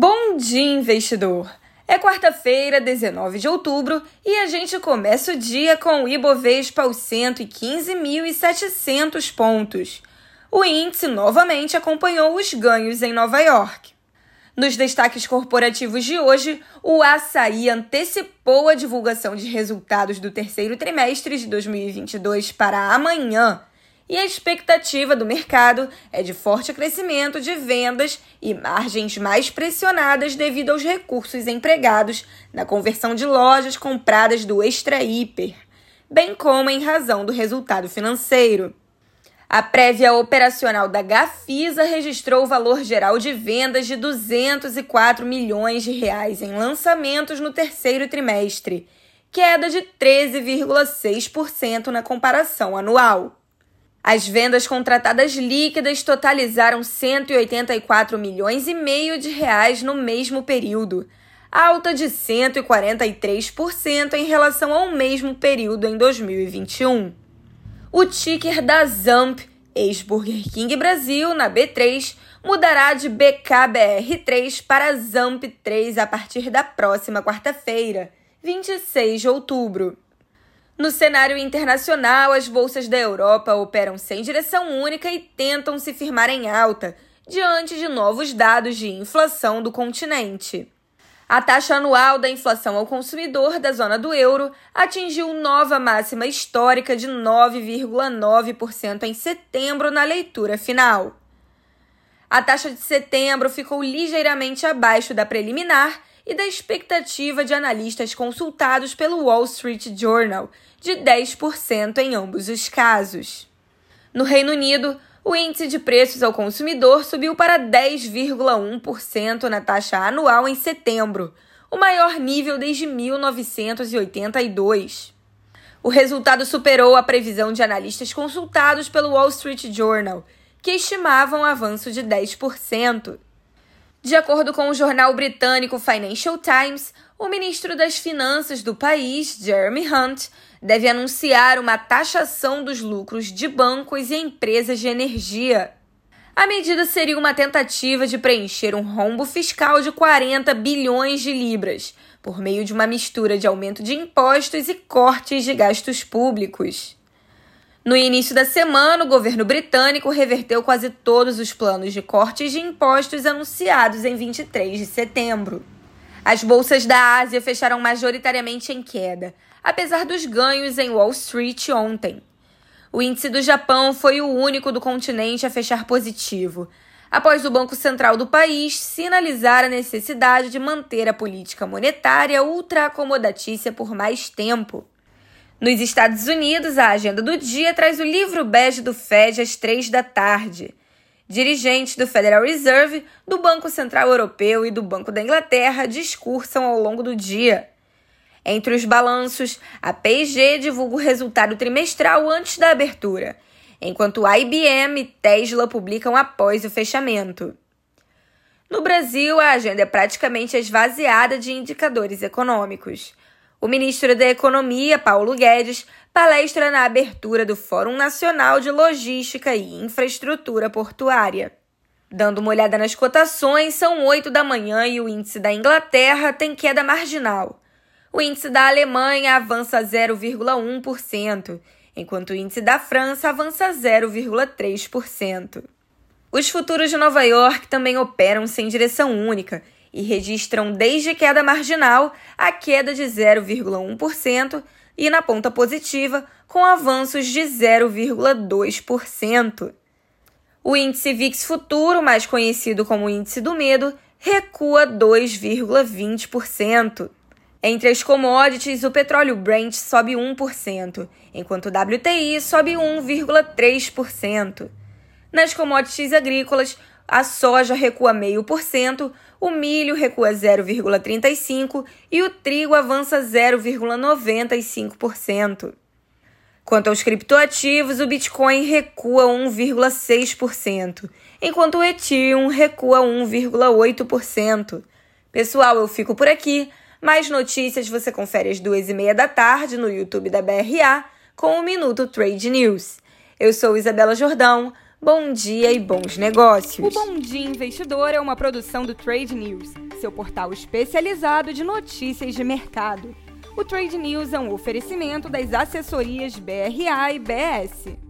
Bom dia, investidor! É quarta-feira, 19 de outubro, e a gente começa o dia com o Ibovespa aos 115.700 pontos. O índice novamente acompanhou os ganhos em Nova York. Nos destaques corporativos de hoje, o Açaí antecipou a divulgação de resultados do terceiro trimestre de 2022 para amanhã e a expectativa do mercado é de forte crescimento de vendas e margens mais pressionadas devido aos recursos empregados na conversão de lojas compradas do Extra Hiper, bem como em razão do resultado financeiro. A prévia operacional da Gafisa registrou o valor geral de vendas de 204 milhões de reais em lançamentos no terceiro trimestre, queda de 13,6% na comparação anual. As vendas contratadas líquidas totalizaram 184 milhões e meio de reais no mesmo período, alta de 143% em relação ao mesmo período em 2021. O ticker da Zamp, ex-Burger King Brasil, na B3, mudará de BKBR3 para Zamp3 a partir da próxima quarta-feira, 26 de outubro. No cenário internacional, as bolsas da Europa operam sem direção única e tentam se firmar em alta, diante de novos dados de inflação do continente. A taxa anual da inflação ao consumidor da zona do euro atingiu nova máxima histórica de 9,9% em setembro na leitura final. A taxa de setembro ficou ligeiramente abaixo da preliminar e da expectativa de analistas consultados pelo Wall Street Journal, de 10% em ambos os casos. No Reino Unido, o índice de preços ao consumidor subiu para 10,1% na taxa anual em setembro, o maior nível desde 1982. O resultado superou a previsão de analistas consultados pelo Wall Street Journal, que estimavam avanço de 10%. De acordo com o jornal britânico Financial Times, o ministro das Finanças do país, Jeremy Hunt, deve anunciar uma taxação dos lucros de bancos e empresas de energia. A medida seria uma tentativa de preencher um rombo fiscal de 40 bilhões de libras, por meio de uma mistura de aumento de impostos e cortes de gastos públicos. No início da semana, o governo britânico reverteu quase todos os planos de cortes de impostos anunciados em 23 de setembro. As bolsas da Ásia fecharam majoritariamente em queda, apesar dos ganhos em Wall Street ontem. O índice do Japão foi o único do continente a fechar positivo, após o Banco Central do país sinalizar a necessidade de manter a política monetária ultra-acomodatícia por mais tempo. Nos Estados Unidos, a agenda do dia traz o livro bege do Fed às três da tarde. Dirigentes do Federal Reserve, do Banco Central Europeu e do Banco da Inglaterra discursam ao longo do dia. Entre os balanços, a P&G divulga o resultado trimestral antes da abertura, enquanto a IBM e Tesla publicam após o fechamento. No Brasil, a agenda é praticamente esvaziada de indicadores econômicos. O ministro da Economia, Paulo Guedes, palestra na abertura do Fórum Nacional de Logística e Infraestrutura Portuária. Dando uma olhada nas cotações, são 8 da manhã e o índice da Inglaterra tem queda marginal. O índice da Alemanha avança 0,1%, enquanto o índice da França avança 0,3%. Os futuros de Nova York também operam sem direção única e registram desde queda marginal a queda de 0,1% e na ponta positiva com avanços de 0,2%. O índice VIX futuro, mais conhecido como índice do medo, recua 2,20%. Entre as commodities, o petróleo Brent sobe 1%, enquanto o WTI sobe 1,3%. Nas commodities agrícolas, a soja recua 0,5%, o milho recua 0,35% e o trigo avança 0,95%. Quanto aos criptoativos, o Bitcoin recua 1,6%, enquanto o Ethereum recua 1,8%. Pessoal, eu fico por aqui. Mais notícias você confere às duas e meia da tarde no YouTube da BRA com o Minuto Trade News. Eu sou Isabela Jordão. Bom dia e bons negócios. O Bom Dia Investidor é uma produção do Trade News, seu portal especializado de notícias de mercado. O Trade News é um oferecimento das assessorias BRA e BS.